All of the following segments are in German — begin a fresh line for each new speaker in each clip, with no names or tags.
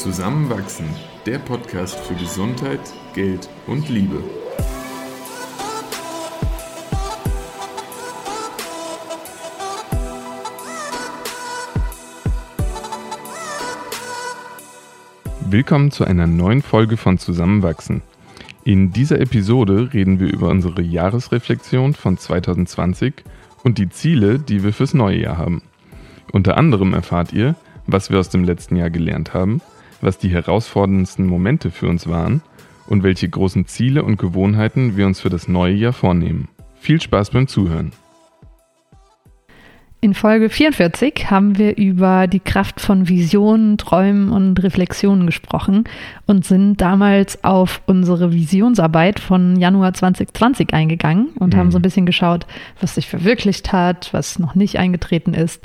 Zusammenwachsen, der Podcast für Gesundheit, Geld und Liebe. Willkommen zu einer neuen Folge von Zusammenwachsen. In dieser Episode reden wir über unsere Jahresreflexion von 2020 und die Ziele, die wir fürs neue Jahr haben. Unter anderem erfahrt ihr, was wir aus dem letzten Jahr gelernt haben, was die herausforderndsten Momente für uns waren und welche großen Ziele und Gewohnheiten wir uns für das neue Jahr vornehmen. Viel Spaß beim Zuhören.
In Folge 44 haben wir über die Kraft von Visionen, Träumen und Reflexionen gesprochen und sind damals auf unsere Visionsarbeit von Januar 2020 eingegangen und mhm. haben so ein bisschen geschaut, was sich verwirklicht hat, was noch nicht eingetreten ist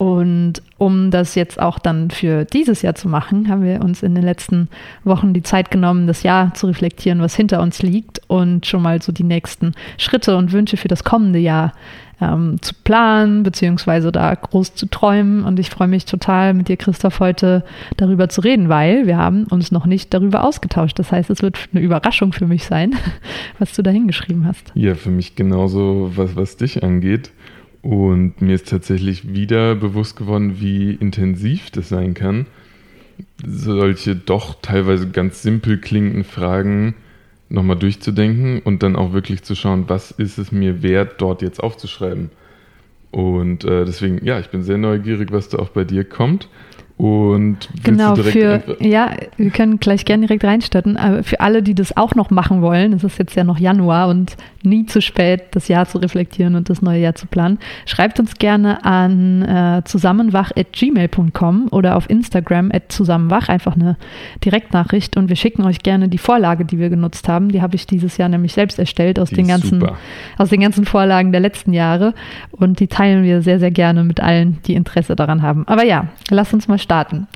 und um das jetzt auch dann für dieses Jahr zu machen, haben wir uns in den letzten Wochen die Zeit genommen, das Jahr zu reflektieren, was hinter uns liegt und schon mal so die nächsten Schritte und Wünsche für das kommende Jahr ähm, zu planen, beziehungsweise da groß zu träumen. Und ich freue mich total, mit dir, Christoph, heute darüber zu reden, weil wir haben uns noch nicht darüber ausgetauscht. Das heißt, es wird eine Überraschung für mich sein, was du da hingeschrieben hast.
Ja, für mich genauso, was, was dich angeht. Und mir ist tatsächlich wieder bewusst geworden, wie intensiv das sein kann, solche doch teilweise ganz simpel klingenden Fragen nochmal durchzudenken und dann auch wirklich zu schauen, was ist es mir wert, dort jetzt aufzuschreiben. Und äh, deswegen, ja, ich bin sehr neugierig, was da auch bei dir kommt. Und
genau, für, ja, wir können gleich gerne direkt reinstarten, aber für alle, die das auch noch machen wollen, es ist jetzt ja noch Januar und nie zu spät, das Jahr zu reflektieren und das neue Jahr zu planen, schreibt uns gerne an äh, zusammenwach.gmail.com oder auf Instagram at zusammenwach, einfach eine Direktnachricht und wir schicken euch gerne die Vorlage, die wir genutzt haben. Die habe ich dieses Jahr nämlich selbst erstellt aus den ganzen, aus den ganzen Vorlagen der letzten Jahre und die teilen wir sehr, sehr gerne mit allen, die Interesse daran haben. Aber ja, lass uns mal starten starten.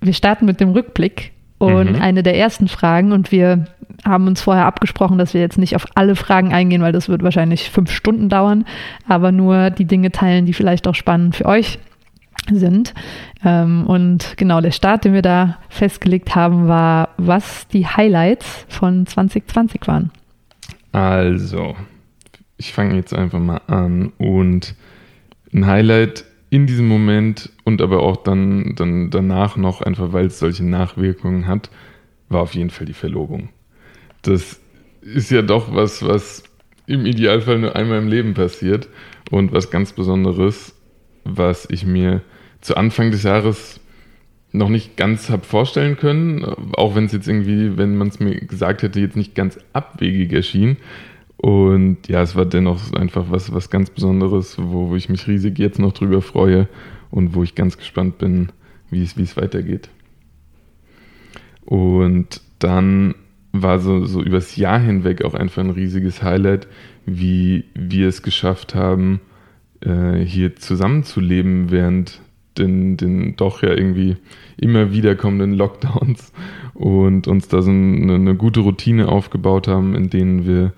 Wir starten mit dem Rückblick und mhm. eine der ersten Fragen und wir haben uns vorher abgesprochen, dass wir jetzt nicht auf alle Fragen eingehen, weil das wird wahrscheinlich fünf Stunden dauern, aber nur die Dinge teilen, die vielleicht auch spannend für euch sind. Ähm, und genau der Start, den wir da festgelegt haben, war, was die Highlights von 2020 waren.
Also, ich fange jetzt einfach mal an und ein Highlight in diesem Moment und aber auch dann, dann danach noch, einfach weil es solche Nachwirkungen hat, war auf jeden Fall die Verlobung. Das ist ja doch was, was im Idealfall nur einmal im Leben passiert und was ganz Besonderes, was ich mir zu Anfang des Jahres noch nicht ganz habe vorstellen können, auch wenn es jetzt irgendwie, wenn man es mir gesagt hätte, jetzt nicht ganz abwegig erschien. Und ja, es war dennoch einfach was, was ganz Besonderes, wo, wo ich mich riesig jetzt noch drüber freue und wo ich ganz gespannt bin, wie es, wie es weitergeht. Und dann war so, so übers Jahr hinweg auch einfach ein riesiges Highlight, wie wir es geschafft haben, äh, hier zusammenzuleben während den, den doch ja irgendwie immer wiederkommenden Lockdowns und uns da so eine, eine gute Routine aufgebaut haben, in denen wir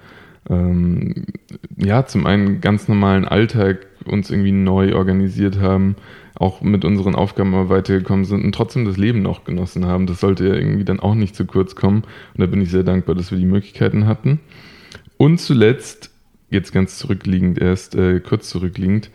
ähm, ja, zum einen ganz normalen Alltag uns irgendwie neu organisiert haben, auch mit unseren Aufgaben aber weitergekommen sind und trotzdem das Leben noch genossen haben. Das sollte ja irgendwie dann auch nicht zu kurz kommen. Und da bin ich sehr dankbar, dass wir die Möglichkeiten hatten. Und zuletzt, jetzt ganz zurückliegend, erst äh, kurz zurückliegend,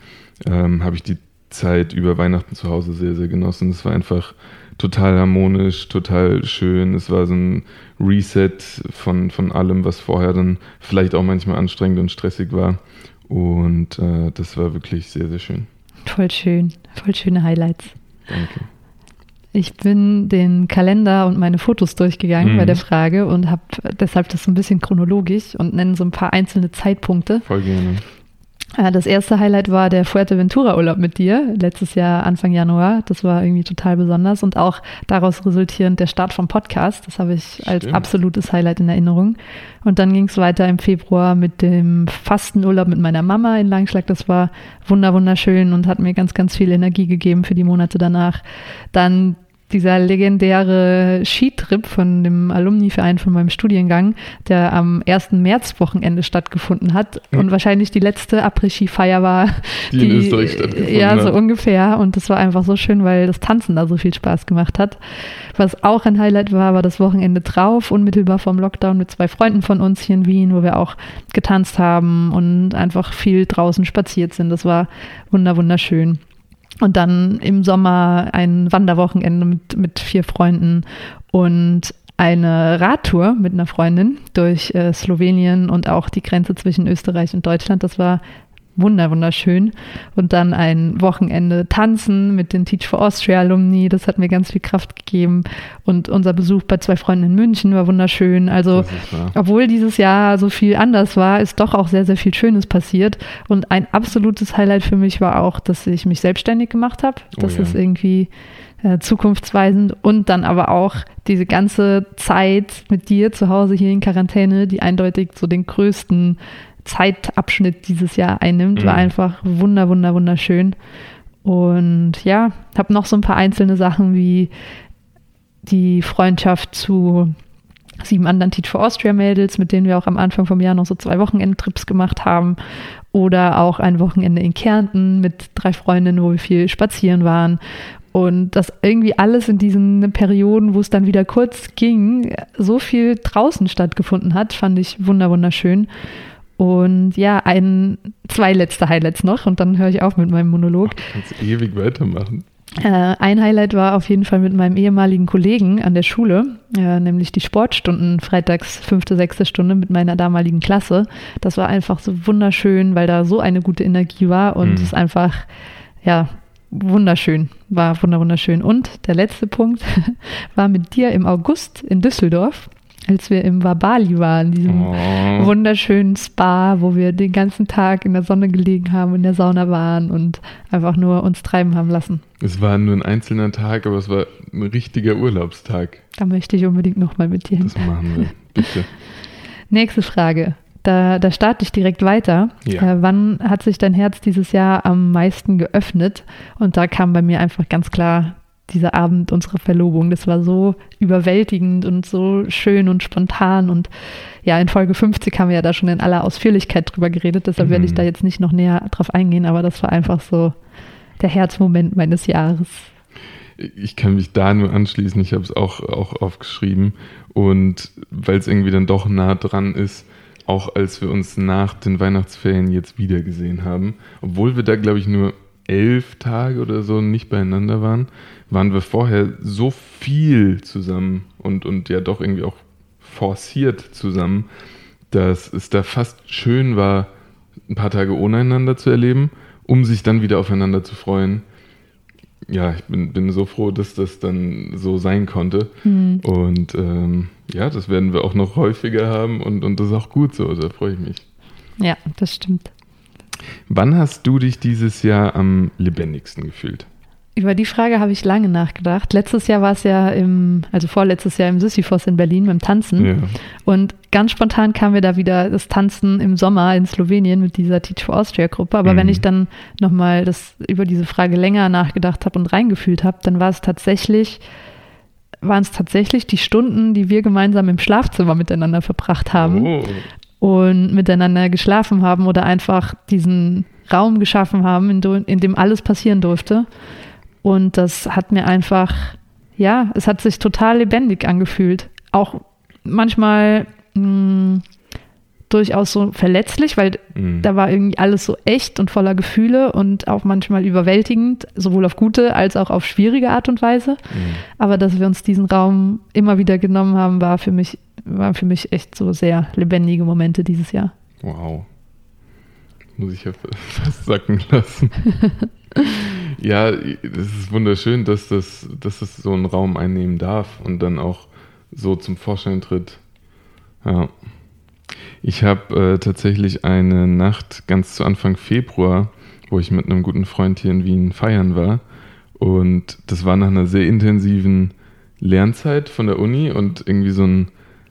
ähm, habe ich die Zeit über Weihnachten zu Hause sehr, sehr genossen. Es war einfach total harmonisch, total schön. Es war so ein Reset von, von allem, was vorher dann vielleicht auch manchmal anstrengend und stressig war. Und äh, das war wirklich sehr, sehr schön.
Voll schön, voll schöne Highlights.
Danke.
Ich bin den Kalender und meine Fotos durchgegangen mhm. bei der Frage und habe deshalb das so ein bisschen chronologisch und nenne so ein paar einzelne Zeitpunkte.
Voll gerne.
Äh, das erste Highlight war der Fuerteventura-Urlaub mit dir, letztes Jahr Anfang Januar. Das war irgendwie total besonders und auch daraus resultierend der Start vom Podcast. Das habe ich Stimmt. als absolutes Highlight in Erinnerung. Und dann ging es weiter im Februar mit dem Fastenurlaub mit meiner Mama in Langschlag. Das war wunder wunderschön und hat mir ganz, ganz viel Energie gegeben für die Monate danach. Dann dieser legendäre Skitrip von dem Alumni-Verein von meinem Studiengang, der am 1. März-Wochenende stattgefunden hat mhm. und wahrscheinlich die letzte Après-Ski-Feier war.
Die, die in Österreich stattgefunden
Ja, so ungefähr. Und das war einfach so schön, weil das Tanzen da so viel Spaß gemacht hat. Was auch ein Highlight war, war das Wochenende drauf, unmittelbar vom Lockdown mit zwei Freunden von uns hier in Wien, wo wir auch getanzt haben und einfach viel draußen spaziert sind. Das war wunderschön. Und dann im Sommer ein Wanderwochenende mit, mit vier Freunden und eine Radtour mit einer Freundin durch äh, Slowenien und auch die Grenze zwischen Österreich und Deutschland. Das war wunder, wunderschön. Und dann ein Wochenende tanzen mit den Teach for Austria Alumni. Das hat mir ganz viel Kraft gegeben. Und unser Besuch bei zwei Freunden in München war wunderschön. Also, obwohl dieses Jahr so viel anders war, ist doch auch sehr, sehr viel Schönes passiert. Und ein absolutes Highlight für mich war auch, dass ich mich selbstständig gemacht habe. Oh das oh ja. ist irgendwie äh, zukunftsweisend und dann aber auch diese ganze Zeit mit dir zu Hause hier in Quarantäne, die eindeutig so den größten Zeitabschnitt dieses Jahr einnimmt, mhm. war einfach wunder, wunder, wunderschön. Und ja, habe noch so ein paar einzelne Sachen wie die Freundschaft zu sieben anderen Teach for Austria Mädels, mit denen wir auch am Anfang vom Jahr noch so zwei Wochenendtrips gemacht haben. Oder auch ein Wochenende in Kärnten mit drei Freundinnen, wo wir viel spazieren waren. Und das irgendwie alles in diesen Perioden, wo es dann wieder kurz ging, so viel draußen stattgefunden hat, fand ich wunderschön. Und ja, ein, zwei letzte Highlights noch und dann höre ich auf mit meinem Monolog.
Du kannst ewig weitermachen.
Äh, ein Highlight war auf jeden Fall mit meinem ehemaligen Kollegen an der Schule, äh, nämlich die Sportstunden, freitags fünfte, sechste Stunde mit meiner damaligen Klasse. Das war einfach so wunderschön, weil da so eine gute Energie war und mhm. es ist einfach, ja, wunderschön, war wunderschön. Und der letzte Punkt war mit dir im August in Düsseldorf als wir im Wabali waren, diesem oh. wunderschönen Spa, wo wir den ganzen Tag in der Sonne gelegen haben, in der Sauna waren und einfach nur uns treiben haben lassen.
Es war nur ein einzelner Tag, aber es war ein richtiger Urlaubstag.
Da möchte ich unbedingt nochmal mit dir hin.
Das machen wir, bitte.
Nächste Frage. Da, da starte ich direkt weiter. Ja. Äh, wann hat sich dein Herz dieses Jahr am meisten geöffnet? Und da kam bei mir einfach ganz klar dieser Abend unserer Verlobung. Das war so überwältigend und so schön und spontan. Und ja, in Folge 50 haben wir ja da schon in aller Ausführlichkeit drüber geredet. Deshalb mhm. werde ich mhm. da jetzt nicht noch näher drauf eingehen. Aber das war einfach so der Herzmoment meines Jahres.
Ich kann mich da nur anschließen. Ich habe es auch, auch aufgeschrieben. Und weil es irgendwie dann doch nah dran ist, auch als wir uns nach den Weihnachtsferien jetzt wiedergesehen haben, obwohl wir da, glaube ich, nur elf Tage oder so nicht beieinander waren, waren wir vorher so viel zusammen und, und ja doch irgendwie auch forciert zusammen, dass es da fast schön war, ein paar Tage ohne einander zu erleben, um sich dann wieder aufeinander zu freuen. Ja, ich bin, bin so froh, dass das dann so sein konnte. Mhm. Und ähm, ja, das werden wir auch noch häufiger haben und, und das ist auch gut so, da freue ich mich.
Ja, das stimmt.
Wann hast du dich dieses Jahr am lebendigsten gefühlt?
Über die Frage habe ich lange nachgedacht. Letztes Jahr war es ja im, also vorletztes Jahr im Sisyphos in Berlin beim Tanzen. Ja. Und ganz spontan kam mir da wieder das Tanzen im Sommer in Slowenien mit dieser Teach for Austria Gruppe. Aber mhm. wenn ich dann nochmal das über diese Frage länger nachgedacht habe und reingefühlt habe, dann war es tatsächlich, waren es tatsächlich die Stunden, die wir gemeinsam im Schlafzimmer miteinander verbracht haben. Oh und miteinander geschlafen haben oder einfach diesen Raum geschaffen haben, in, in, dem alles passieren durfte. Und das hat mir einfach, ja, es hat sich total lebendig angefühlt. Auch manchmal mh, hm, durchaus so verletzlich, weil mhm. da war irgendwie alles so echt und voller Gefühle und auch manchmal überwältigend, sowohl auf gute als auch auf schwierige Art und Weise. Mhm. Aber dass wir uns diesen Raum immer wieder genommen haben, war für mich waren für mich echt so sehr lebendige Momente dieses Jahr.
Wow. Muss ich ja fast sacken lassen. ja, es ist wunderschön, dass das, dass das so einen Raum einnehmen darf und dann auch so zum Vorschein tritt. Ja. Ich habe äh, tatsächlich eine Nacht ganz zu Anfang Februar, wo ich mit einem guten Freund hier in Wien feiern war. Und das war nach einer sehr intensiven Lernzeit von der Uni und irgendwie so ein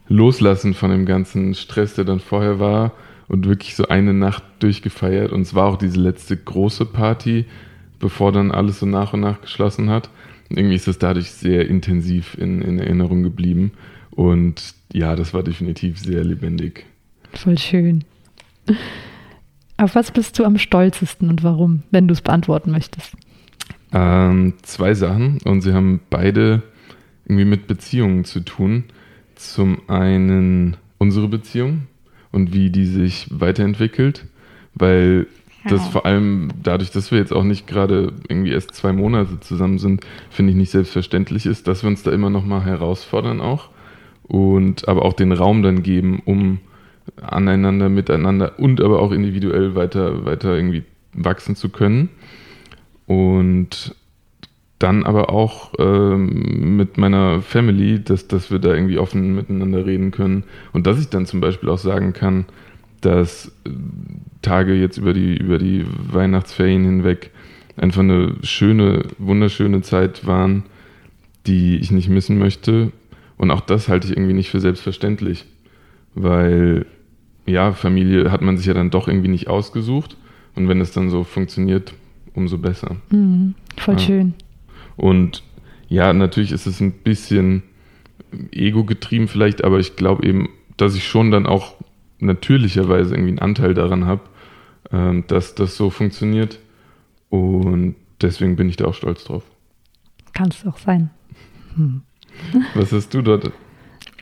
Loslassen von dem ganzen Stress, der dann vorher war und wirklich so eine Nacht durchgefeiert. Und es war auch diese letzte große Party, bevor dann alles so nach und nach geschlossen hat. irgendwie ist das dadurch sehr intensiv in, in Erinnerung geblieben. Und ja, das war definitiv sehr lebendig.
Voll schön. Auf was bist du am stolzesten und warum, wenn du es beantworten möchtest?
Ähm, zwei Sachen und sie haben beide irgendwie mit Beziehungen zu tun. Zum einen unsere Beziehung und wie die sich weiterentwickelt, weil das vor allem dadurch, dass wir jetzt auch nicht gerade irgendwie erst zwei Monate zusammen sind, finde ich nicht selbstverständlich ist, dass wir uns da immer noch mal herausfordern auch und aber auch den Raum dann geben, um aneinander, miteinander und aber auch individuell weiter, weiter irgendwie wachsen zu können. Und dann aber auch ähm, mit meiner Family, dass, dass wir da irgendwie offen miteinander reden können und dass ich dann zum Beispiel auch sagen kann, dass äh, Tage jetzt über die, über die Weihnachtsferien hinweg einfach eine schöne, wunderschöne Zeit waren, die ich nicht missen möchte. Und auch das halte ich irgendwie nicht für selbstverständlich, weil ja, Familie hat man sich ja dann doch irgendwie nicht ausgesucht. Und wenn es dann so funktioniert, umso besser.
Mhm, voll ja. schön.
Und ja, natürlich ist es ein bisschen ego-getrieben vielleicht, aber ich glaube eben, dass ich schon dann auch natürlicherweise irgendwie einen Anteil daran habe, ähm, dass das so funktioniert. Und deswegen bin ich da auch stolz drauf.
Kann es auch sein. Hm.
Was hast du dort?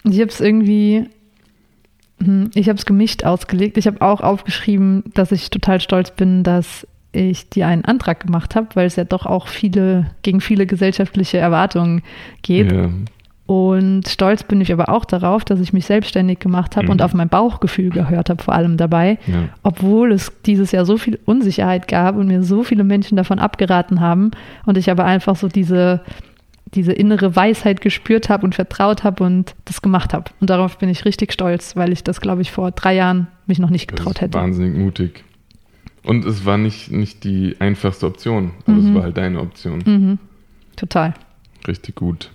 Ich habe es irgendwie, hm, ich habe es gemischt ausgelegt. Ich habe auch aufgeschrieben, dass ich total stolz bin, dass ich dir einen Antrag gemacht habe, weil es ja doch auch viele, gegen viele gesellschaftliche Erwartungen geht. Ja. Und stolz bin ich aber auch darauf, dass ich mich selbstständig gemacht habe mhm. und auf mein Bauchgefühl gehört habe, vor allem dabei, ja. obwohl es dieses Jahr so viel Unsicherheit gab und mir so viele Menschen davon abgeraten haben und ich aber einfach so diese, diese innere Weisheit gespürt habe und vertraut habe und das gemacht habe. Und darauf bin ich richtig stolz, weil ich das, glaube ich, vor drei Jahren mich noch nicht getraut hätte.
Wahnsinnig mutig. Und es war nicht, nicht die einfachste Option, aber mhm. es war halt deine Option.
Mhm. Total.
Richtig gut.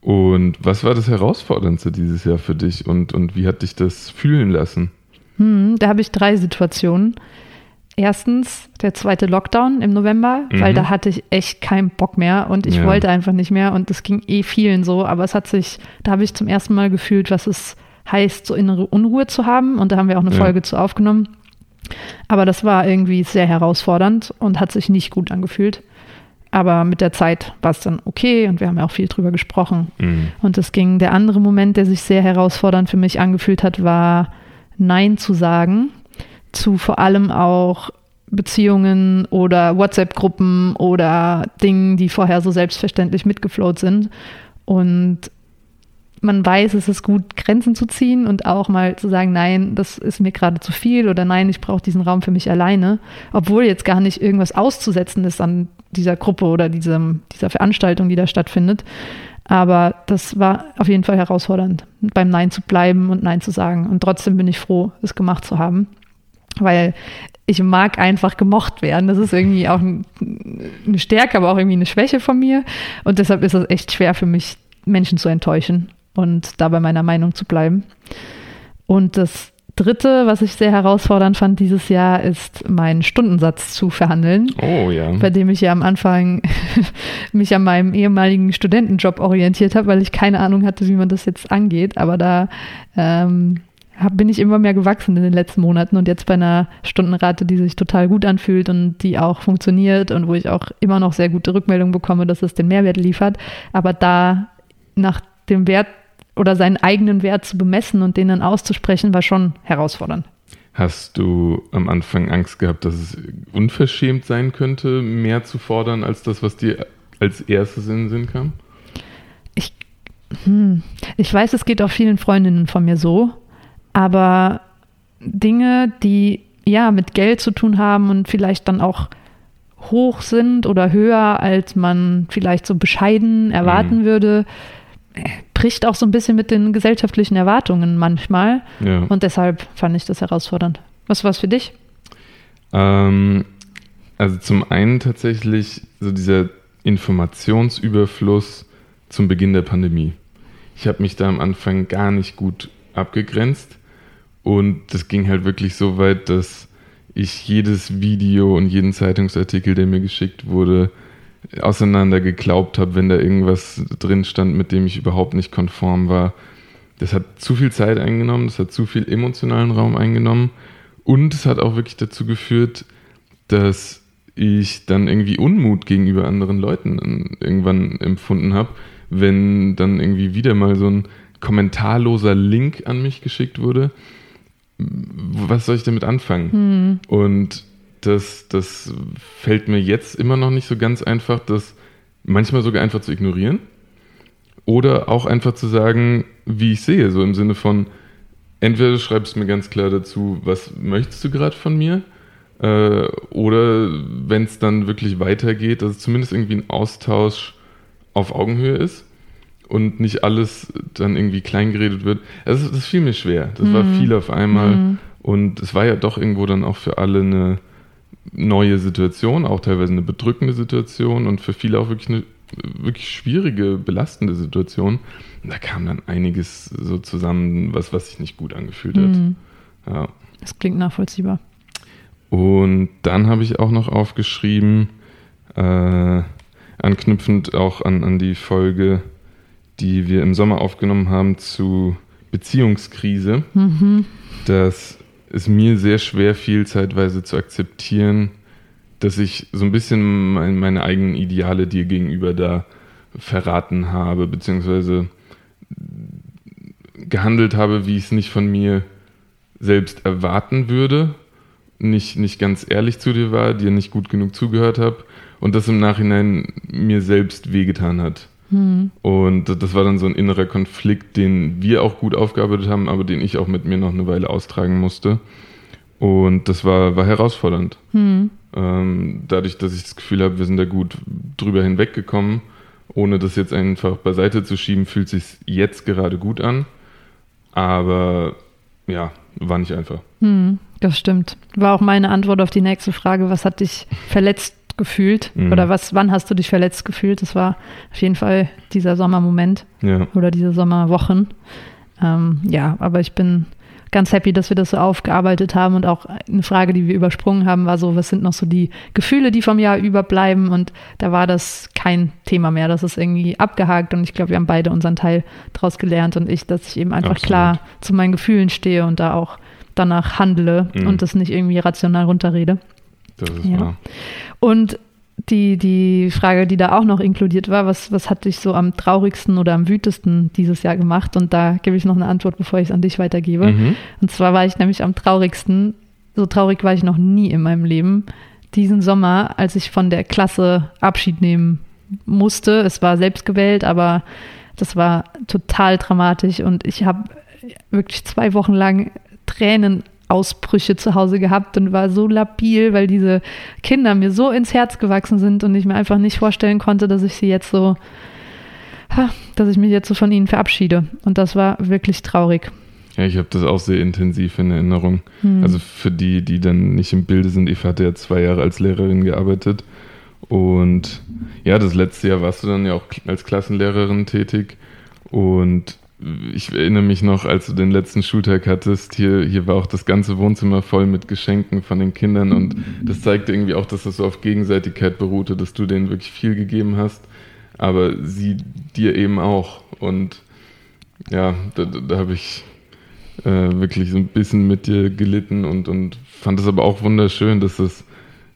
Und was war das Herausforderndste dieses Jahr für dich und, und wie hat dich das fühlen lassen?
Hm, da habe ich drei Situationen. Erstens der zweite Lockdown im November, mhm. weil da hatte ich echt keinen Bock mehr und ich ja. wollte einfach nicht mehr und es ging eh vielen so, aber es hat sich, da habe ich zum ersten Mal gefühlt, was es heißt, so innere Unruhe zu haben und da haben wir auch eine ja. Folge zu aufgenommen. Aber das war irgendwie sehr herausfordernd und hat sich nicht gut angefühlt. Aber mit der Zeit war es dann okay und wir haben ja auch viel drüber gesprochen. Mhm. Und es ging, der andere Moment, der sich sehr herausfordernd für mich angefühlt hat, war Nein zu sagen zu vor allem auch Beziehungen oder WhatsApp-Gruppen oder Dingen, die vorher so selbstverständlich mitgeflowt sind. Und man weiß, es ist gut, Grenzen zu ziehen und auch mal zu sagen, nein, das ist mir gerade zu viel oder nein, ich brauche diesen Raum für mich alleine, obwohl jetzt gar nicht irgendwas auszusetzen ist an dieser Gruppe oder diesem, dieser Veranstaltung, die da stattfindet. Aber das war auf jeden Fall herausfordernd, beim Nein zu bleiben und Nein zu sagen. Und trotzdem bin ich froh, es gemacht zu haben, weil ich mag einfach gemocht werden. Das ist irgendwie auch eine Stärke, aber auch irgendwie eine Schwäche von mir. Und deshalb ist es echt schwer für mich, Menschen zu enttäuschen und da bei meiner Meinung zu bleiben. Und das Dritte, was ich sehr herausfordernd fand dieses Jahr, ist meinen Stundensatz zu verhandeln.
Oh ja.
Bei dem ich ja am Anfang mich an meinem ehemaligen Studentenjob orientiert habe, weil ich keine Ahnung hatte, wie man das jetzt angeht. Aber da ähm, bin ich immer mehr gewachsen in den letzten Monaten und jetzt bei einer Stundenrate, die sich total gut anfühlt und die auch funktioniert und wo ich auch immer noch sehr gute Rückmeldungen bekomme, dass es den Mehrwert liefert. Aber da nach dem Wert oder seinen eigenen Wert zu bemessen und den dann auszusprechen, war schon herausfordernd.
Hast du am Anfang Angst gehabt, dass es unverschämt sein könnte, mehr zu fordern als das, was dir als erstes in den Sinn kam?
Ich, hm, ich weiß, es geht auch vielen Freundinnen von mir so, aber Dinge, die ja mit Geld zu tun haben und vielleicht dann auch hoch sind oder höher, als man vielleicht so bescheiden erwarten mhm. würde, bricht auch so ein bisschen mit den gesellschaftlichen Erwartungen manchmal. Ja. Und deshalb fand ich das herausfordernd. Was war es für dich?
Ähm, also zum einen tatsächlich so dieser Informationsüberfluss zum Beginn der Pandemie. Ich habe mich da am Anfang gar nicht gut abgegrenzt und das ging halt wirklich so weit, dass ich jedes Video und jeden Zeitungsartikel, der mir geschickt wurde, auseinander geglaubt habe, wenn da irgendwas drin stand, mit dem ich überhaupt nicht konform war. Das hat zu viel Zeit eingenommen, das hat zu viel emotionalen Raum eingenommen und es hat auch wirklich dazu geführt, dass ich dann irgendwie Unmut gegenüber anderen Leuten irgendwann empfunden habe, wenn dann irgendwie wieder mal so ein kommentarloser Link an mich geschickt wurde. Was soll ich damit anfangen? Hm. Und das, das fällt mir jetzt immer noch nicht so ganz einfach, das manchmal sogar einfach zu ignorieren. Oder auch einfach zu sagen, wie ich sehe, so im Sinne von, entweder du schreibst mir ganz klar dazu, was möchtest du gerade von mir? Äh, oder wenn es dann wirklich weitergeht, dass es zumindest irgendwie ein Austausch auf Augenhöhe ist und nicht alles dann irgendwie kleingeredet wird. Also das fiel mir schwer. Das mhm. war viel auf einmal. Mhm. Und es war ja doch irgendwo dann auch für alle eine neue Situation, auch teilweise eine bedrückende Situation und für viele auch wirklich eine wirklich schwierige, belastende Situation. Und da kam dann einiges so zusammen, was, was sich nicht gut angefühlt hat. Mhm.
Ja. Das klingt nachvollziehbar.
Und dann habe ich auch noch aufgeschrieben, äh, anknüpfend auch an, an die Folge, die wir im Sommer aufgenommen haben zu Beziehungskrise, mhm. dass es mir sehr schwer fiel, zeitweise zu akzeptieren, dass ich so ein bisschen mein, meine eigenen Ideale dir gegenüber da verraten habe, beziehungsweise gehandelt habe, wie ich es nicht von mir selbst erwarten würde, nicht, nicht ganz ehrlich zu dir war, dir nicht gut genug zugehört habe und das im Nachhinein mir selbst wehgetan hat. Hm. Und das war dann so ein innerer Konflikt, den wir auch gut aufgearbeitet haben, aber den ich auch mit mir noch eine Weile austragen musste. Und das war, war herausfordernd. Hm. Ähm, dadurch, dass ich das Gefühl habe, wir sind da gut drüber hinweggekommen, ohne das jetzt einfach beiseite zu schieben, fühlt sich jetzt gerade gut an. Aber ja, war nicht einfach.
Hm, das stimmt. War auch meine Antwort auf die nächste Frage. Was hat dich verletzt gefühlt? Mhm. Oder was, wann hast du dich verletzt gefühlt? Das war auf jeden Fall dieser Sommermoment ja. oder diese Sommerwochen. Ähm, ja, aber ich bin ganz happy, dass wir das so aufgearbeitet haben und auch eine Frage, die wir übersprungen haben, war so, was sind noch so die Gefühle, die vom Jahr überbleiben und da war das kein Thema mehr, das ist irgendwie abgehakt und ich glaube, wir haben beide unseren Teil daraus gelernt und ich, dass ich eben einfach Absolut. klar zu meinen Gefühlen stehe und da auch danach handle mhm. und das nicht irgendwie rational runterrede. Das ist ja. wahr. Und die, die Frage, die da auch noch inkludiert war, was, was hat dich so am traurigsten oder am wütesten dieses Jahr gemacht? Und da gebe ich noch eine Antwort, bevor ich es an dich weitergebe. Mhm. Und zwar war ich nämlich am traurigsten, so traurig war ich noch nie in meinem Leben, diesen Sommer, als ich von der Klasse Abschied nehmen musste. Es war selbst gewählt, aber das war total dramatisch und ich habe wirklich zwei Wochen lang Tränen Ausbrüche zu Hause gehabt und war so labil, weil diese Kinder mir so ins Herz gewachsen sind und ich mir einfach nicht vorstellen konnte, dass ich sie jetzt so, dass ich mich jetzt so von ihnen verabschiede. Und das war wirklich traurig.
Ja, ich habe das auch sehr intensiv in Erinnerung. Hm. Also für die, die dann nicht im Bilde sind, Eva hat ja zwei Jahre als Lehrerin gearbeitet. Und ja, das letzte Jahr warst du dann ja auch als Klassenlehrerin tätig. Und ich erinnere mich noch, als du den letzten Schultag hattest, hier, hier war auch das ganze Wohnzimmer voll mit Geschenken von den Kindern und das zeigte irgendwie auch, dass das so auf Gegenseitigkeit beruhte, dass du denen wirklich viel gegeben hast, aber sie dir eben auch. Und ja, da, da habe ich äh, wirklich so ein bisschen mit dir gelitten und, und fand es aber auch wunderschön, dass es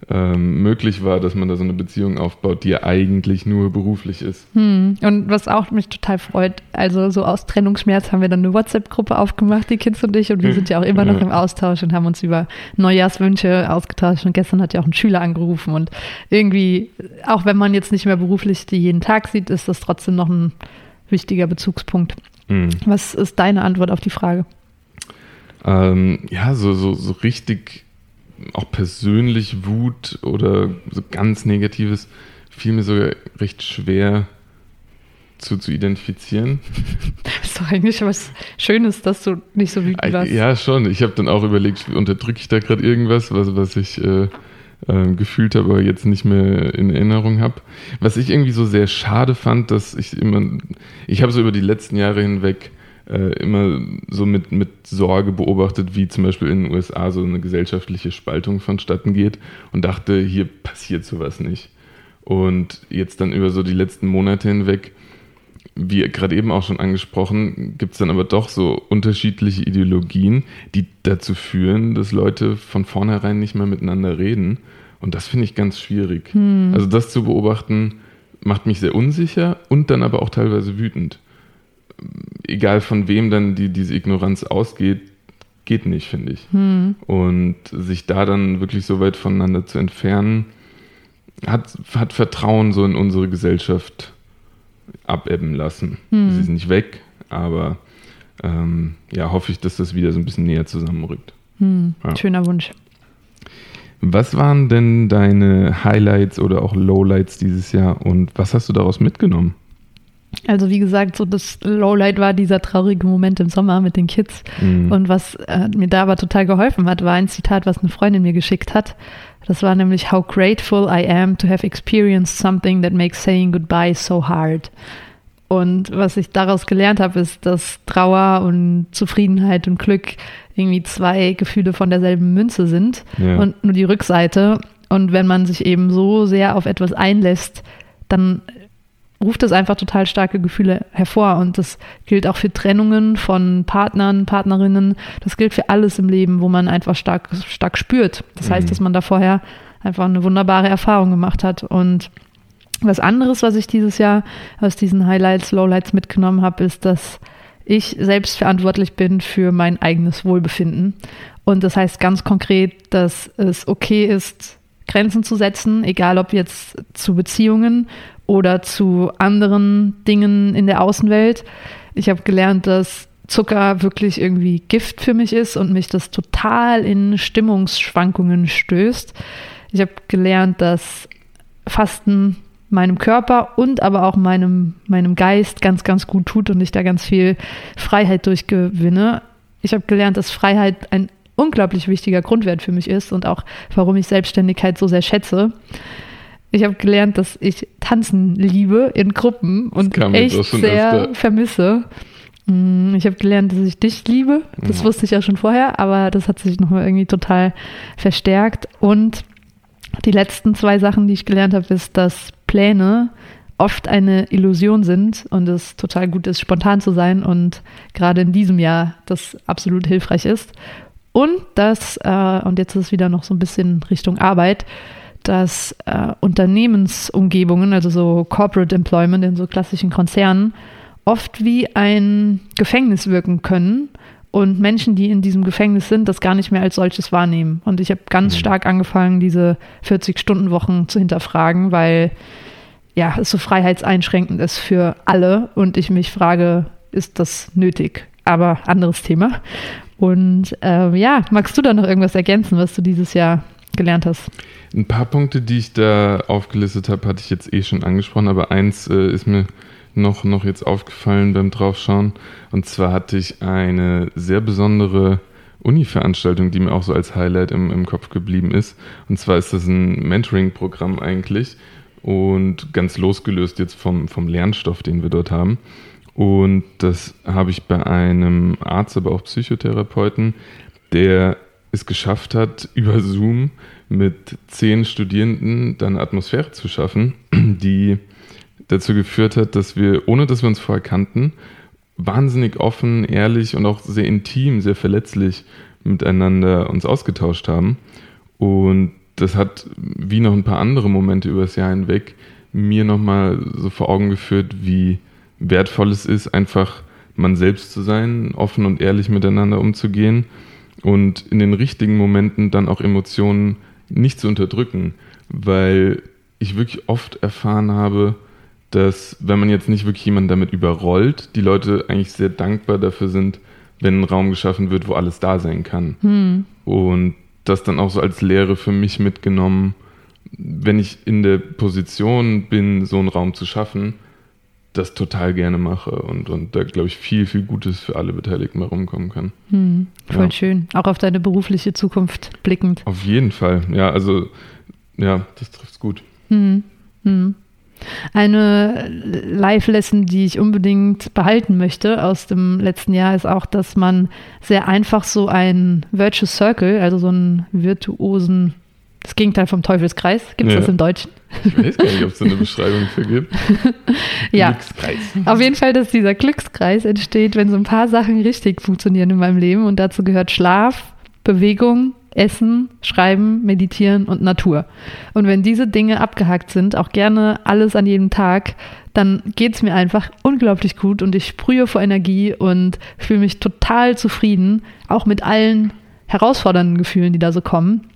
ähm, möglich war, dass man da so eine Beziehung aufbaut, die ja eigentlich nur beruflich ist.
Hm. Und was auch mich total freut, also so aus Trennungsschmerz haben wir dann eine WhatsApp-Gruppe aufgemacht, die Kids und ich, und wir sind ja auch immer noch im Austausch und haben uns über Neujahrswünsche ausgetauscht. Und gestern hat ja auch ein Schüler angerufen und irgendwie, auch wenn man jetzt nicht mehr beruflich die jeden Tag sieht, ist das trotzdem noch ein wichtiger Bezugspunkt. Hm. Was ist deine Antwort auf die Frage?
Ähm, ja, so, so, so richtig auch persönlich Wut oder so ganz Negatives fiel mir sogar recht schwer zu, zu identifizieren.
Das ist doch eigentlich was Schönes, dass du nicht so wütend warst.
Ja, schon. Ich habe dann auch überlegt, unterdrücke ich da gerade irgendwas, was, was ich äh, äh, gefühlt habe, aber jetzt nicht mehr in Erinnerung habe. Was ich irgendwie so sehr schade fand, dass ich immer, ich habe so über die letzten Jahre hinweg äh, immer so mit, mit Sorge beobachtet, wie zum Beispiel in den USA so eine gesellschaftliche Spaltung vonstatten geht und dachte, hier passiert sowas nicht. Und jetzt dann über so die letzten Monate hinweg, wie gerade eben auch schon angesprochen, gibt es dann aber doch so unterschiedliche Ideologien, die dazu führen, dass Leute von vornherein nicht mehr miteinander reden. Und das finde ich ganz schwierig. Hm. Also das zu beobachten, macht mich sehr unsicher und dann aber auch teilweise wütend. Egal von wem dann die, diese Ignoranz ausgeht, geht nicht, finde ich. Hm. Und sich da dann wirklich so weit voneinander zu entfernen, hat, hat Vertrauen so in unsere Gesellschaft abebben lassen. Hm. Sie ist nicht weg, aber ähm, ja, hoffe ich, dass das wieder so ein bisschen näher zusammenrückt.
Hm. Ja. Schöner Wunsch.
Was waren denn deine Highlights oder auch Lowlights dieses Jahr und was hast du daraus mitgenommen?
Also wie gesagt, so das Lowlight war dieser traurige Moment im Sommer mit den Kids. Mhm. Und was äh, mir da aber total geholfen hat, war ein Zitat, was eine Freundin mir geschickt hat. Das war nämlich How grateful I am to have experienced something that makes saying goodbye so hard. Und was ich daraus gelernt habe, ist, dass Trauer und Zufriedenheit und Glück irgendwie zwei Gefühle von derselben Münze sind ja. und nur die Rückseite. Und wenn man sich eben so sehr auf etwas einlässt, dann ruft das einfach total starke Gefühle hervor. Und das gilt auch für Trennungen von Partnern, Partnerinnen. Das gilt für alles im Leben, wo man einfach stark, stark spürt. Das mhm. heißt, dass man da vorher einfach eine wunderbare Erfahrung gemacht hat. Und was anderes, was ich dieses Jahr aus diesen Highlights, Lowlights mitgenommen habe, ist, dass ich selbst verantwortlich bin für mein eigenes Wohlbefinden. Und das heißt ganz konkret, dass es okay ist, Grenzen zu setzen, egal ob jetzt zu Beziehungen oder zu anderen Dingen in der Außenwelt. Ich habe gelernt, dass Zucker wirklich irgendwie Gift für mich ist und mich das total in Stimmungsschwankungen stößt. Ich habe gelernt, dass Fasten meinem Körper und aber auch meinem, meinem Geist ganz, ganz gut tut und ich da ganz viel Freiheit durchgewinne. Ich habe gelernt, dass Freiheit ein unglaublich wichtiger Grundwert für mich ist und auch warum ich Selbstständigkeit so sehr schätze. Ich habe gelernt, dass ich tanzen liebe in Gruppen und echt sehr öfter. vermisse. Mm, ich habe gelernt, dass ich dich liebe. Das ja. wusste ich ja schon vorher, aber das hat sich nochmal irgendwie total verstärkt. Und die letzten zwei Sachen, die ich gelernt habe, ist, dass Pläne oft eine Illusion sind und es total gut ist, spontan zu sein und gerade in diesem Jahr das absolut hilfreich ist. Und dass, äh, und jetzt ist es wieder noch so ein bisschen Richtung Arbeit, dass äh, Unternehmensumgebungen, also so Corporate Employment in so klassischen Konzernen, oft wie ein Gefängnis wirken können und Menschen, die in diesem Gefängnis sind, das gar nicht mehr als solches wahrnehmen. Und ich habe ganz mhm. stark angefangen, diese 40-Stunden-Wochen zu hinterfragen, weil ja, es so freiheitseinschränkend ist für alle und ich mich frage, ist das nötig? Aber anderes Thema. Und äh, ja, magst du da noch irgendwas ergänzen, was du dieses Jahr gelernt hast?
Ein paar Punkte, die ich da aufgelistet habe, hatte ich jetzt eh schon angesprochen, aber eins äh, ist mir noch, noch jetzt aufgefallen beim Draufschauen. Und zwar hatte ich eine sehr besondere Uni-Veranstaltung, die mir auch so als Highlight im, im Kopf geblieben ist. Und zwar ist das ein Mentoring-Programm eigentlich und ganz losgelöst jetzt vom, vom Lernstoff, den wir dort haben. Und das habe ich bei einem Arzt, aber auch Psychotherapeuten, der es geschafft hat, über Zoom mit zehn Studierenden dann Atmosphäre zu schaffen, die dazu geführt hat, dass wir, ohne dass wir uns vorher kannten, wahnsinnig offen, ehrlich und auch sehr intim, sehr verletzlich miteinander uns ausgetauscht haben. Und das hat, wie noch ein paar andere Momente über das Jahr hinweg, mir nochmal so vor Augen geführt, wie wertvoll es ist, einfach man selbst zu sein, offen und ehrlich miteinander umzugehen und in den richtigen Momenten dann auch Emotionen nicht zu unterdrücken, weil ich wirklich oft erfahren habe, dass wenn man jetzt nicht wirklich jemanden damit überrollt, die Leute eigentlich sehr dankbar dafür sind, wenn ein Raum geschaffen wird, wo alles da sein kann. Hm. Und das dann auch so als Lehre für mich mitgenommen, wenn ich in der Position bin, so einen Raum zu schaffen, das total gerne mache und, und da, glaube ich, viel, viel Gutes für alle Beteiligten mal rumkommen kann.
Hm, voll ja. schön. Auch auf deine berufliche Zukunft blickend.
Auf jeden Fall. Ja, also, ja, das trifft es gut. Hm,
hm. Eine Live-Lesson, die ich unbedingt behalten möchte aus dem letzten Jahr, ist auch, dass man sehr einfach so einen Virtual Circle, also so einen virtuosen Das Gegenteil vom Teufelskreis. Gibt es
Ja.
das im Deutschen?
Ich weiß gar nicht, ob es eine Beschreibung für gibt.
Ja.
Glückskreis.
Auf jeden Fall, dass dieser Glückskreis entsteht, wenn so ein paar Sachen richtig funktionieren in meinem Leben. Und dazu gehört Schlaf, Bewegung, Essen, Schreiben, Meditieren und Natur. Und wenn diese Dinge abgehakt sind, auch gerne alles an jedem Tag, dann geht es mir einfach unglaublich gut und ich sprühe vor Energie und fühle mich total zufrieden, auch mit allen herausfordernden Gefühlen, die da so kommen.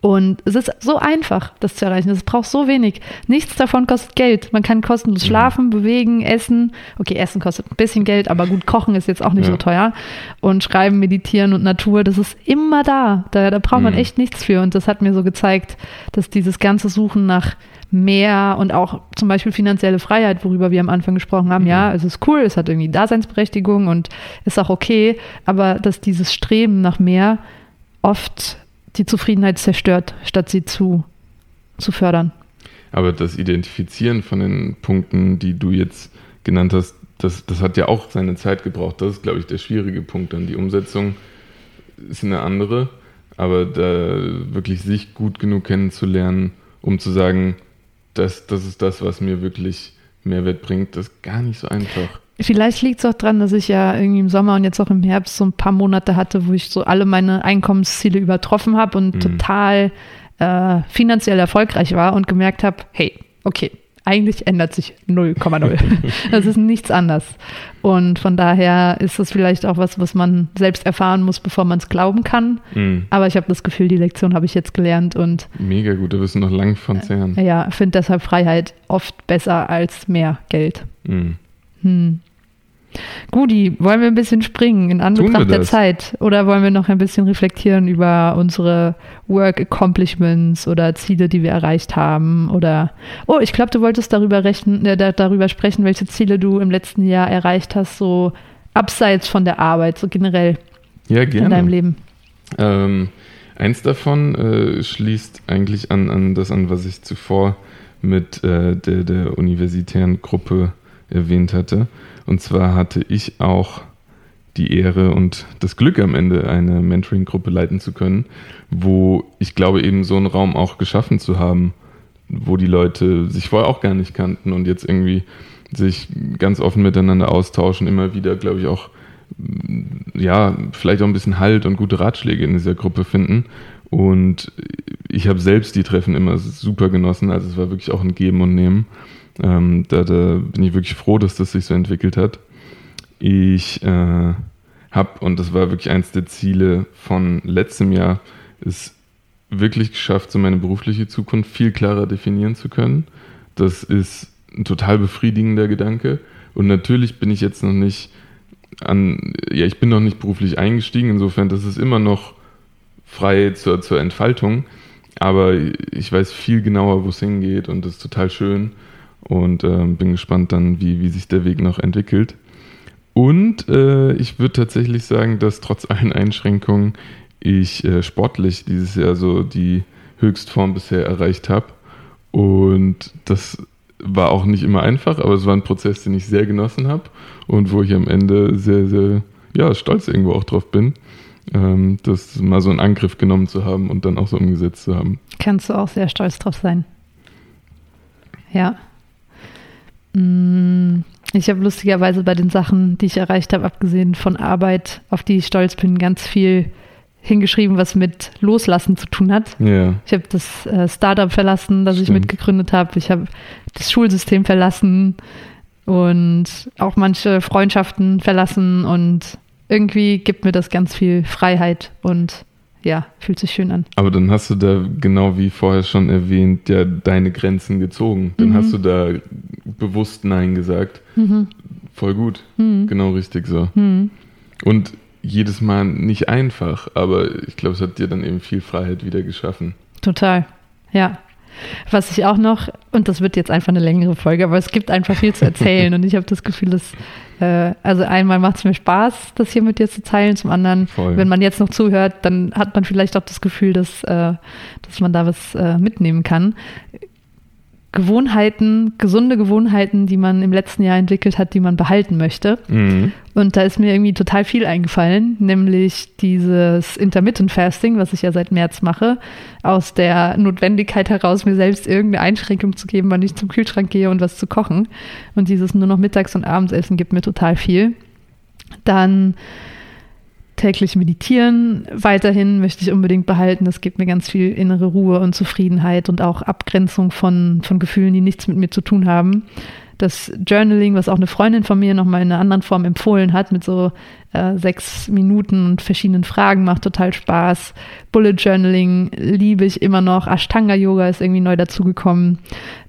Und es ist so einfach, das zu erreichen. Es braucht so wenig. Nichts davon kostet Geld. Man kann kostenlos schlafen, bewegen, essen. Okay, Essen kostet ein bisschen Geld, aber gut, kochen ist jetzt auch nicht
Ja.
so teuer. Und schreiben, meditieren und Natur, das ist immer da. Da, da braucht man
Mhm.
echt nichts für. Und das hat mir so gezeigt, dass dieses ganze Suchen nach mehr und auch zum Beispiel finanzielle Freiheit, worüber wir am Anfang gesprochen haben, ja, es ist cool, es hat irgendwie Daseinsberechtigung und ist auch okay, aber dass dieses Streben nach mehr oft die Zufriedenheit zerstört, statt sie zu, zu fördern.
Aber das Identifizieren von den Punkten, die du jetzt genannt hast, das, das hat ja auch seine Zeit gebraucht. Das ist, glaube ich, der schwierige Punkt. Dann die Umsetzung ist eine andere, aber da wirklich sich gut genug kennenzulernen, um zu sagen, das, das ist das, was mir wirklich Mehrwert bringt, das ist gar nicht so einfach.
Vielleicht liegt es auch daran, dass ich ja irgendwie im Sommer und jetzt auch im Herbst so ein paar Monate hatte, wo ich so alle meine Einkommensziele übertroffen habe und
Mhm.
total äh, finanziell erfolgreich war und gemerkt habe, hey, okay, eigentlich ändert sich 0,0. das ist nichts anders. Und von daher ist das vielleicht auch was, was man selbst erfahren muss, bevor man es glauben kann.
Mhm.
Aber ich habe das Gefühl, die Lektion habe ich jetzt gelernt und
Mega gut, da wirst du noch lang von zehren.
ja, finde deshalb Freiheit oft besser als mehr Geld.
Mhm.
Hm. Gudi, wollen wir ein bisschen springen in Anbetracht der? Zeit? Oder wollen wir noch ein bisschen reflektieren über unsere Work Accomplishments oder Ziele, die wir erreicht haben? Oder, oh, ich glaube, du wolltest darüber, rechnen, äh, da- darüber sprechen, welche Ziele du im letzten Jahr erreicht hast, so abseits von der Arbeit, so generell
Ja,
in deinem
gerne.
Leben.
Ähm, eins davon äh, schließt eigentlich an, an das an, was ich zuvor mit äh, der, der universitären Gruppe erwähnt hatte. Und zwar hatte ich auch die Ehre und das Glück am Ende, eine Mentoring-Gruppe leiten zu können, wo ich glaube, eben so einen Raum auch geschaffen zu haben, wo die Leute sich vorher auch gar nicht kannten und jetzt irgendwie sich ganz offen miteinander austauschen, immer wieder, glaube ich, auch ja, vielleicht auch ein bisschen Halt und gute Ratschläge in dieser Gruppe finden. Und ich habe selbst die Treffen immer super genossen. Also es war wirklich auch ein Geben und Nehmen. Ähm, da, da bin ich wirklich froh, dass das sich so entwickelt hat. Ich äh, habe, und das war wirklich eins der Ziele von letztem Jahr, es wirklich geschafft, so meine berufliche Zukunft viel klarer definieren zu können. Das ist ein total befriedigender Gedanke. Und natürlich bin ich jetzt noch nicht an, ja, ich bin noch nicht beruflich eingestiegen, insofern, das ist immer noch frei zur, zur Entfaltung. Aber ich weiß viel genauer, wo es hingeht und das ist total schön und ähm, bin gespannt dann, wie, wie sich der Weg noch entwickelt. Und äh, ich würde tatsächlich sagen, dass trotz allen Einschränkungen ich äh, sportlich dieses Jahr so die Höchstform bisher erreicht habe. Und das war auch nicht immer einfach, aber es war ein Prozess, den ich sehr genossen habe und wo ich am Ende sehr, sehr ja, stolz irgendwo auch drauf bin, ähm, das mal so in Angriff genommen zu haben und dann auch so umgesetzt zu haben.
Kannst du auch sehr stolz drauf sein. Ja. Mm, Ich habe lustigerweise bei den Sachen, die ich erreicht habe, abgesehen von Arbeit, auf die ich stolz bin, ganz viel hingeschrieben, was mit Loslassen zu tun hat.
Ja,
Ich habe das äh, Startup verlassen, das ich
Stimmt.
mitgegründet habe. Ich habe das Schulsystem verlassen und auch manche Freundschaften verlassen und irgendwie gibt mir das ganz viel Freiheit und ja, fühlt sich schön an.
aber dann hast du da, genau wie vorher schon erwähnt, ja deine Grenzen gezogen. Dann
Mhm.
hast du da bewusst Nein gesagt.
Mhm.
Voll gut.
Mhm.
Genau richtig so.
Mhm.
Und jedes Mal nicht einfach, aber ich glaube, es hat dir dann eben viel Freiheit wieder geschaffen.
Total, ja. Was ich auch noch, und das wird jetzt einfach eine längere Folge, aber es gibt einfach viel zu erzählen und ich habe das Gefühl, dass, äh, also einmal macht es mir Spaß, das hier mit dir zu teilen, zum anderen,
Voll.
wenn man jetzt noch zuhört, dann hat man vielleicht auch das Gefühl, dass, äh, dass man da was äh, mitnehmen kann. Gewohnheiten, gesunde Gewohnheiten, die man im letzten Jahr entwickelt hat, die man behalten möchte. Mhm. Und da ist mir irgendwie total viel eingefallen, nämlich dieses Intermittent Fasting, was ich ja seit März mache, aus der Notwendigkeit heraus, mir selbst irgendeine Einschränkung zu geben, wann ich zum Kühlschrank gehe und was zu kochen. Und dieses nur noch Mittags- und Abendsessen gibt mir total viel. Dann täglich meditieren. Weiterhin möchte ich unbedingt behalten. Das gibt mir ganz viel innere Ruhe und Zufriedenheit und auch Abgrenzung von, von Gefühlen, die nichts mit mir zu tun haben. Das Journaling, was auch eine Freundin von mir nochmal in einer anderen Form empfohlen hat, mit so äh, sechs Minuten und verschiedenen Fragen, macht total Spaß. Bullet Journaling liebe ich immer noch. Ashtanga Yoga ist irgendwie neu dazugekommen.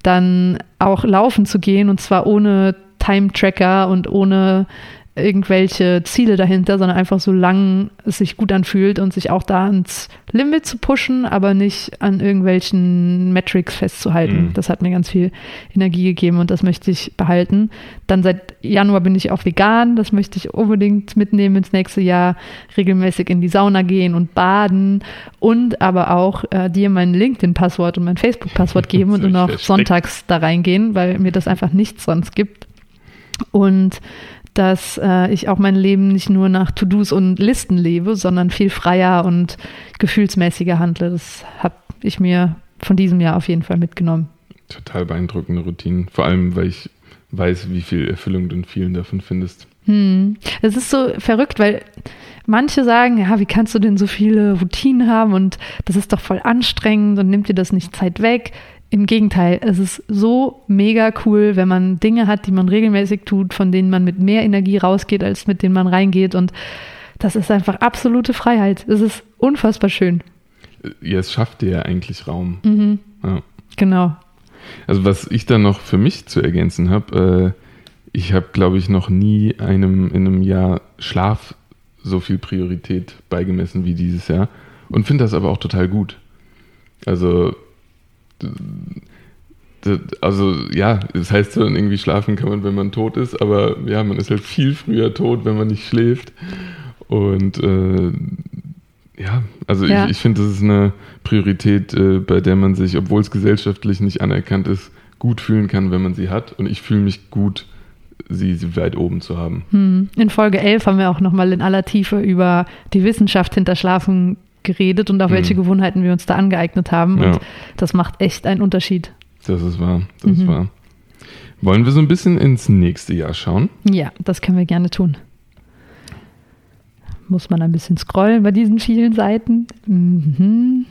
Dann auch laufen zu gehen und zwar ohne Time Tracker und ohne irgendwelche Ziele dahinter, sondern einfach so lang es sich gut anfühlt und sich auch da ans Limit zu pushen, aber nicht an irgendwelchen Metrics festzuhalten. Mhm. Das hat mir ganz viel Energie gegeben und das möchte ich behalten. Dann seit Januar bin ich auch vegan, das möchte ich unbedingt mitnehmen ins nächste Jahr, regelmäßig in die Sauna gehen und baden und aber auch äh, dir mein LinkedIn-Passwort und mein Facebook-Passwort geben und nur noch sonntags da reingehen, weil mir das einfach nichts sonst gibt. Und dass äh, ich auch mein Leben nicht nur nach To-Dos und Listen lebe, sondern viel freier und gefühlsmäßiger handle. Das habe ich mir von diesem Jahr auf jeden Fall mitgenommen.
Total beeindruckende Routinen, vor allem weil ich weiß, wie viel Erfüllung du in vielen davon findest.
Hm. Es ist so verrückt, weil manche sagen, ja, wie kannst du denn so viele Routinen haben und das ist doch voll anstrengend und nimmt dir das nicht Zeit weg. Im Gegenteil, es ist so mega cool, wenn man Dinge hat, die man regelmäßig tut, von denen man mit mehr Energie rausgeht, als mit denen man reingeht. Und das ist einfach absolute Freiheit. Es ist unfassbar schön.
Ja, es schafft dir ja eigentlich Raum.
Mhm. Ja. Genau.
Also was ich da noch für mich zu ergänzen habe, äh, ich habe, glaube ich, noch nie einem in einem Jahr Schlaf so viel Priorität beigemessen wie dieses Jahr und finde das aber auch total gut. Also also ja, das heißt dann irgendwie schlafen kann man, wenn man tot ist, aber ja, man ist halt viel früher tot, wenn man nicht schläft. Und äh, ja, also ja. ich, ich finde, das ist eine Priorität, äh, bei der man sich, obwohl es gesellschaftlich nicht anerkannt ist, gut fühlen kann, wenn man sie hat. Und ich fühle mich gut, sie, sie weit oben zu haben.
Hm. In Folge 11 haben wir auch nochmal in aller Tiefe über die Wissenschaft hinter Schlafen geredet und auch mhm. welche Gewohnheiten wir uns da angeeignet haben. Ja. Und das macht echt einen Unterschied.
Das ist wahr. Das mhm. ist wahr. Wollen wir so ein bisschen ins nächste Jahr schauen?
Ja, das können wir gerne tun. Muss man ein bisschen scrollen bei diesen vielen Seiten. Mhm.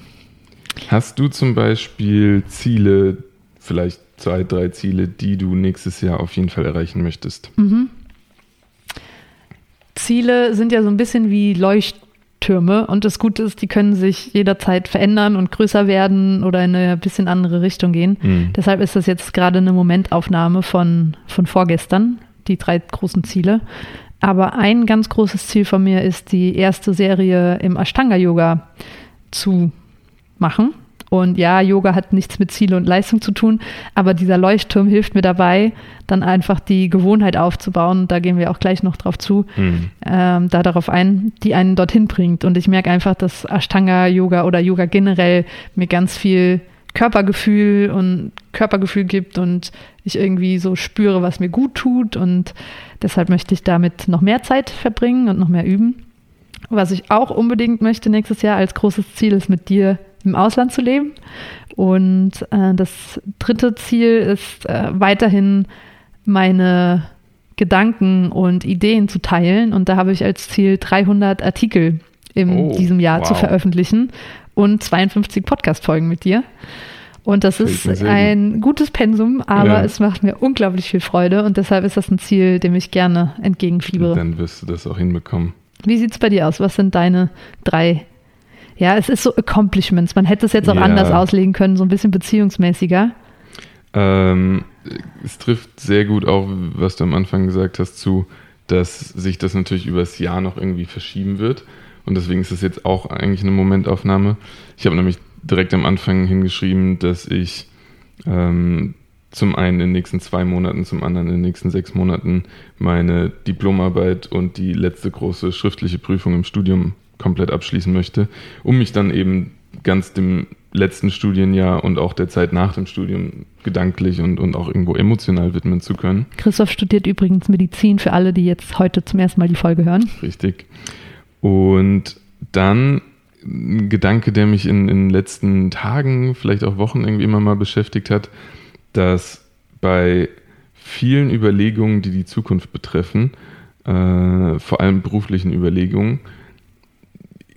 Hast du zum Beispiel Ziele, vielleicht zwei, drei Ziele, die du nächstes Jahr auf jeden Fall erreichen möchtest?
Mhm. Ziele sind ja so ein bisschen wie Leucht Türme. Und das Gute ist, die können sich jederzeit verändern und größer werden oder in eine bisschen andere Richtung gehen. Mhm. Deshalb ist das jetzt gerade eine Momentaufnahme von, von vorgestern, die drei großen Ziele. Aber ein ganz großes Ziel von mir ist, die erste Serie im Ashtanga-Yoga zu machen. Und ja, Yoga hat nichts mit Ziele und Leistung zu tun, aber dieser Leuchtturm hilft mir dabei, dann einfach die Gewohnheit aufzubauen. Da gehen wir auch gleich noch drauf zu, mhm. ähm, da darauf ein, die einen dorthin bringt. Und ich merke einfach, dass Ashtanga-Yoga oder Yoga generell mir ganz viel Körpergefühl und Körpergefühl gibt und ich irgendwie so spüre, was mir gut tut. Und deshalb möchte ich damit noch mehr Zeit verbringen und noch mehr üben. Was ich auch unbedingt möchte nächstes Jahr als großes Ziel ist, mit dir im Ausland zu leben. Und äh, das dritte Ziel ist äh, weiterhin meine Gedanken und Ideen zu teilen. Und da habe ich als Ziel 300 Artikel in oh, diesem Jahr wow. zu veröffentlichen und 52 Podcast-Folgen mit dir. Und das ist ein gutes Pensum, aber ja. es macht mir unglaublich viel Freude und deshalb ist das ein Ziel, dem ich gerne entgegenfiebere.
Dann wirst du das auch hinbekommen.
Wie sieht es bei dir aus? Was sind deine drei ja, es ist so Accomplishments. Man hätte es jetzt auch ja. anders auslegen können, so ein bisschen beziehungsmäßiger.
Ähm, es trifft sehr gut auch, was du am Anfang gesagt hast, zu, dass sich das natürlich übers Jahr noch irgendwie verschieben wird. Und deswegen ist es jetzt auch eigentlich eine Momentaufnahme. Ich habe nämlich direkt am Anfang hingeschrieben, dass ich ähm, zum einen in den nächsten zwei Monaten, zum anderen in den nächsten sechs Monaten meine Diplomarbeit und die letzte große schriftliche Prüfung im Studium komplett abschließen möchte, um mich dann eben ganz dem letzten Studienjahr und auch der Zeit nach dem Studium gedanklich und, und auch irgendwo emotional widmen zu können.
Christoph studiert übrigens Medizin für alle, die jetzt heute zum ersten Mal die Folge hören.
Richtig. Und dann ein Gedanke, der mich in, in den letzten Tagen, vielleicht auch Wochen irgendwie immer mal beschäftigt hat, dass bei vielen Überlegungen, die die Zukunft betreffen, äh, vor allem beruflichen Überlegungen,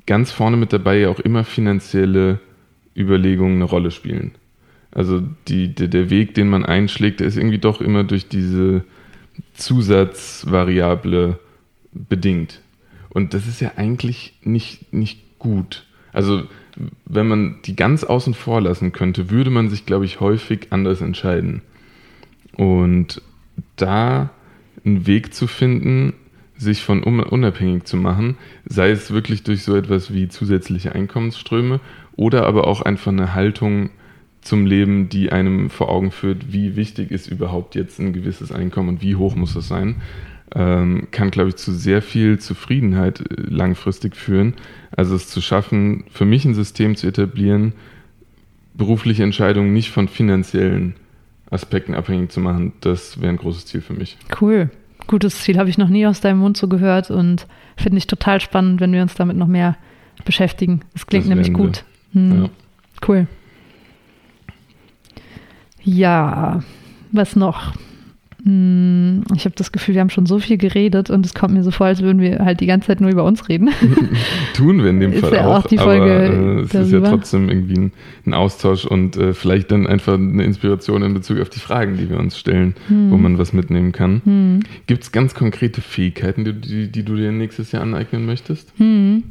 ganz vorne mit dabei ja auch immer finanzielle Überlegungen eine Rolle spielen. Also die, der, der Weg, den man einschlägt, der ist irgendwie doch immer durch diese Zusatzvariable bedingt. Und das ist ja eigentlich nicht, nicht gut. Also wenn man die ganz außen vor lassen könnte, würde man sich, glaube ich, häufig anders entscheiden. Und da einen Weg zu finden, sich von unabhängig zu machen, sei es wirklich durch so etwas wie zusätzliche Einkommensströme oder aber auch einfach eine Haltung zum Leben, die einem vor Augen führt, wie wichtig ist überhaupt jetzt ein gewisses Einkommen und wie hoch muss das sein, ähm, kann, glaube ich, zu sehr viel Zufriedenheit äh, langfristig führen. Also es zu schaffen, für mich ein System zu etablieren, berufliche Entscheidungen nicht von finanziellen Aspekten abhängig zu machen, das wäre ein großes Ziel für mich.
Cool. Gutes Ziel habe ich noch nie aus deinem Mund so gehört und finde ich total spannend, wenn wir uns damit noch mehr beschäftigen. Das klingt das nämlich gut. Hm. Ja. Cool. Ja, was noch? Hm, ich habe das Gefühl, wir haben schon so viel geredet und es kommt mir so vor, als würden wir halt die ganze Zeit nur über uns reden.
Tun wir in dem ist Fall ja auch, die Folge aber äh, es darüber. ist ja trotzdem irgendwie ein, ein Austausch und äh, vielleicht dann einfach eine Inspiration in Bezug auf die Fragen, die wir uns stellen, hm. wo man was mitnehmen kann. Hm. Gibt es ganz konkrete Fähigkeiten, die, die, die, du dir nächstes Jahr aneignen möchtest?
Hm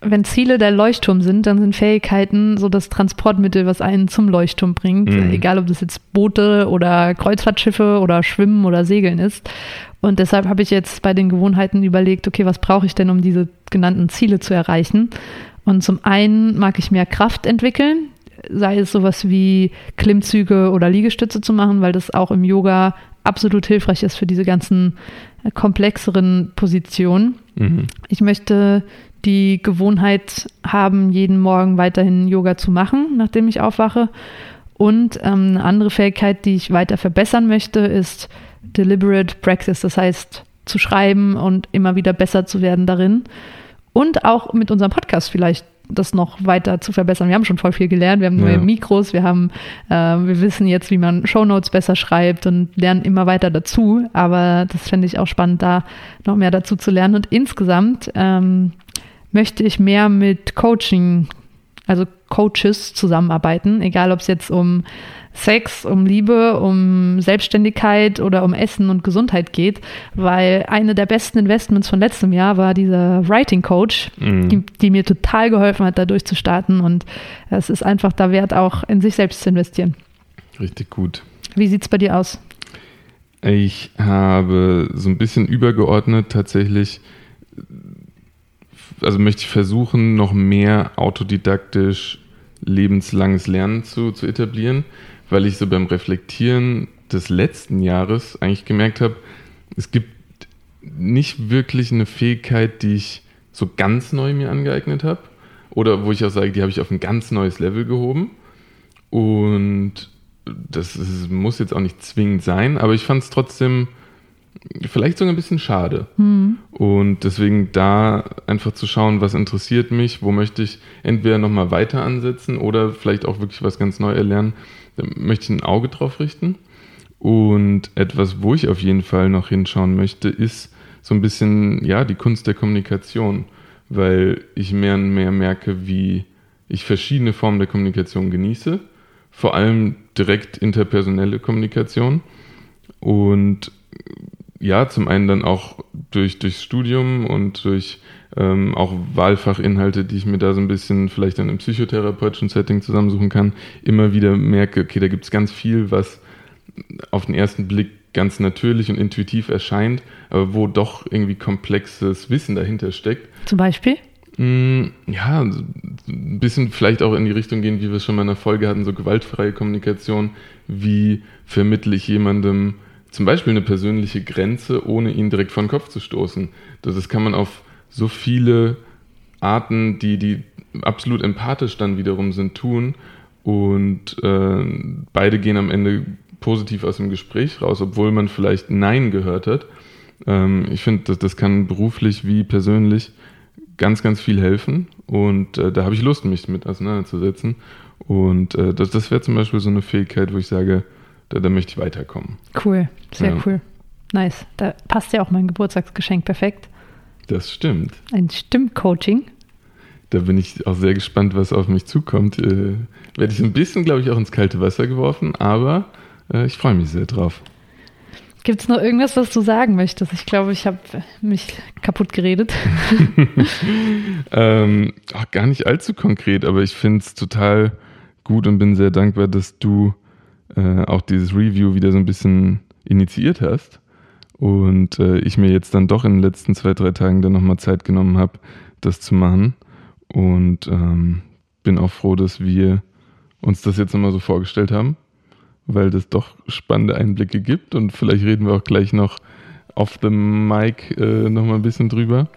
wenn Ziele der Leuchtturm sind, dann sind Fähigkeiten so das Transportmittel, was einen zum Leuchtturm bringt. Mhm. Egal, ob das jetzt Boote oder Kreuzfahrtschiffe oder Schwimmen oder Segeln ist. Und deshalb habe ich jetzt bei den Gewohnheiten überlegt, okay, was brauche ich denn, um diese genannten Ziele zu erreichen? Und zum einen mag ich mehr Kraft entwickeln, sei es sowas wie Klimmzüge oder Liegestütze zu machen, weil das auch im Yoga absolut hilfreich ist für diese ganzen komplexeren Positionen. Mhm. Ich möchte die Gewohnheit haben, jeden Morgen weiterhin Yoga zu machen, nachdem ich aufwache. Und ähm, eine andere Fähigkeit, die ich weiter verbessern möchte, ist deliberate practice, das heißt zu schreiben und immer wieder besser zu werden darin. Und auch mit unserem Podcast vielleicht das noch weiter zu verbessern. Wir haben schon voll viel gelernt, wir haben neue ja. Mikros, wir haben, äh, wir wissen jetzt, wie man Shownotes besser schreibt und lernen immer weiter dazu. Aber das fände ich auch spannend, da noch mehr dazu zu lernen. Und insgesamt ähm, möchte ich mehr mit Coaching, also Coaches zusammenarbeiten, egal ob es jetzt um Sex, um Liebe, um Selbstständigkeit oder um Essen und Gesundheit geht, weil eine der besten Investments von letztem Jahr war dieser Writing Coach, mhm. die, die, mir total geholfen hat, da durchzustarten und es ist einfach da wert, auch in sich selbst zu investieren.
Richtig gut.
Wie sieht es bei dir aus?
Ich habe so ein bisschen übergeordnet tatsächlich also möchte ich versuchen, noch mehr autodidaktisch lebenslanges Lernen zu, zu etablieren, weil ich so beim Reflektieren des letzten Jahres eigentlich gemerkt habe, es gibt nicht wirklich eine Fähigkeit, die ich so ganz neu mir angeeignet habe oder wo ich auch sage, die habe ich auf ein ganz neues Level gehoben. Und das ist, muss jetzt auch nicht zwingend sein, aber ich fand es trotzdem vielleicht sogar ein bisschen schade. Mhm. Und deswegen da einfach zu schauen, was interessiert mich, wo möchte ich entweder nochmal weiter ansetzen oder vielleicht auch wirklich was ganz neu erlernen, da möchte ich ein Auge drauf richten. Und etwas, wo ich auf jeden Fall noch hinschauen möchte, ist so ein bisschen, ja, die Kunst der Kommunikation, weil ich mehr und mehr merke, wie ich verschiedene Formen der Kommunikation genieße, vor allem direkt interpersonelle Kommunikation und ja, zum einen dann auch durch, durchs Studium und durch ähm, auch Wahlfachinhalte, die ich mir da so ein bisschen vielleicht dann im psychotherapeutischen Setting zusammensuchen kann, immer wieder merke, okay, da gibt es ganz viel, was auf den ersten Blick ganz natürlich und intuitiv erscheint, aber wo doch irgendwie komplexes Wissen dahinter steckt.
Zum Beispiel?
Mm, ja, ein bisschen vielleicht auch in die Richtung gehen, wie wir es schon mal in der Folge hatten, so gewaltfreie Kommunikation. Wie vermittle ich jemandem zum Beispiel eine persönliche Grenze, ohne ihn direkt vor den Kopf zu stoßen. Das, das kann man auf so viele Arten, die, die absolut empathisch dann wiederum sind, tun. Und äh, beide gehen am Ende positiv aus dem Gespräch raus, obwohl man vielleicht Nein gehört hat. Ähm, ich finde, das, das kann beruflich wie persönlich ganz, ganz viel helfen. Und äh, da habe ich Lust, mich mit auseinanderzusetzen. Und äh, das, das wäre zum Beispiel so eine Fähigkeit, wo ich sage, da, da möchte ich weiterkommen.
Cool, sehr ja. cool. Nice. Da passt ja auch mein Geburtstagsgeschenk perfekt.
Das stimmt.
Ein Stimmcoaching.
Da bin ich auch sehr gespannt, was auf mich zukommt. Äh, werde ich so ein bisschen, glaube ich, auch ins kalte Wasser geworfen, aber äh, ich freue mich sehr drauf.
Gibt es noch irgendwas, was du sagen möchtest? Ich glaube, ich habe mich kaputt geredet.
ähm, ach, gar nicht allzu konkret, aber ich finde es total gut und bin sehr dankbar, dass du äh, auch dieses Review wieder so ein bisschen initiiert hast und äh, ich mir jetzt dann doch in den letzten zwei, drei Tagen dann nochmal Zeit genommen habe, das zu machen und ähm, bin auch froh, dass wir uns das jetzt nochmal so vorgestellt haben, weil das doch spannende Einblicke gibt und vielleicht reden wir auch gleich noch auf dem Mic äh, nochmal ein bisschen drüber.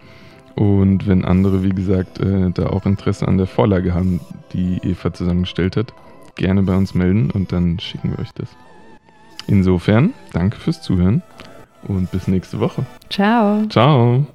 Und wenn andere, wie gesagt, äh, da auch Interesse an der Vorlage haben, die Eva zusammengestellt hat, gerne bei uns melden und dann schicken wir euch das. Insofern, danke fürs Zuhören und bis nächste Woche.
Ciao.
Ciao.